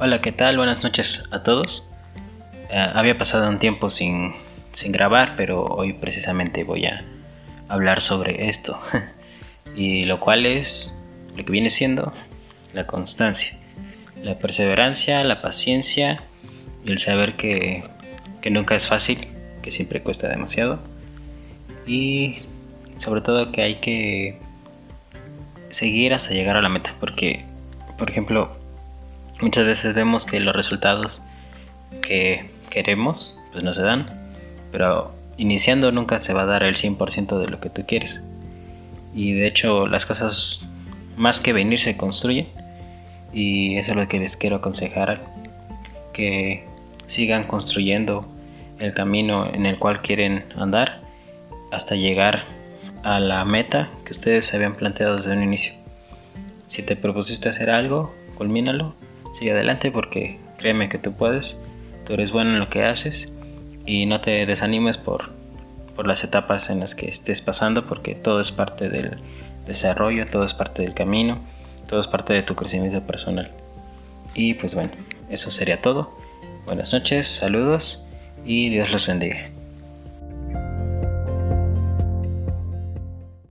Hola, ¿qué tal? Buenas noches a todos. Eh, había pasado un tiempo sin, sin, grabar, pero hoy precisamente voy a hablar sobre esto. y lo cual es lo que viene siendo la constancia, la perseverancia, la paciencia y el saber que, que nunca es fácil, que siempre cuesta demasiado. Y sobre todo que hay que seguir hasta llegar a la meta, porque, por ejemplo, Muchas veces vemos que los resultados que queremos pues no se dan, pero iniciando nunca se va a dar el 100% de lo que tú quieres. Y de hecho las cosas más que venir se construyen y eso es lo que les quiero aconsejar, que sigan construyendo el camino en el cual quieren andar hasta llegar a la meta que ustedes habían planteado desde un inicio. Si te propusiste hacer algo, culmínalo sigue adelante porque créeme que tú puedes, tú eres bueno en lo que haces y no te desanimes por, por las etapas en las que estés pasando porque todo es parte del desarrollo, todo es parte del camino, todo es parte de tu crecimiento personal. Y pues bueno, eso sería todo. Buenas noches, saludos y Dios los bendiga.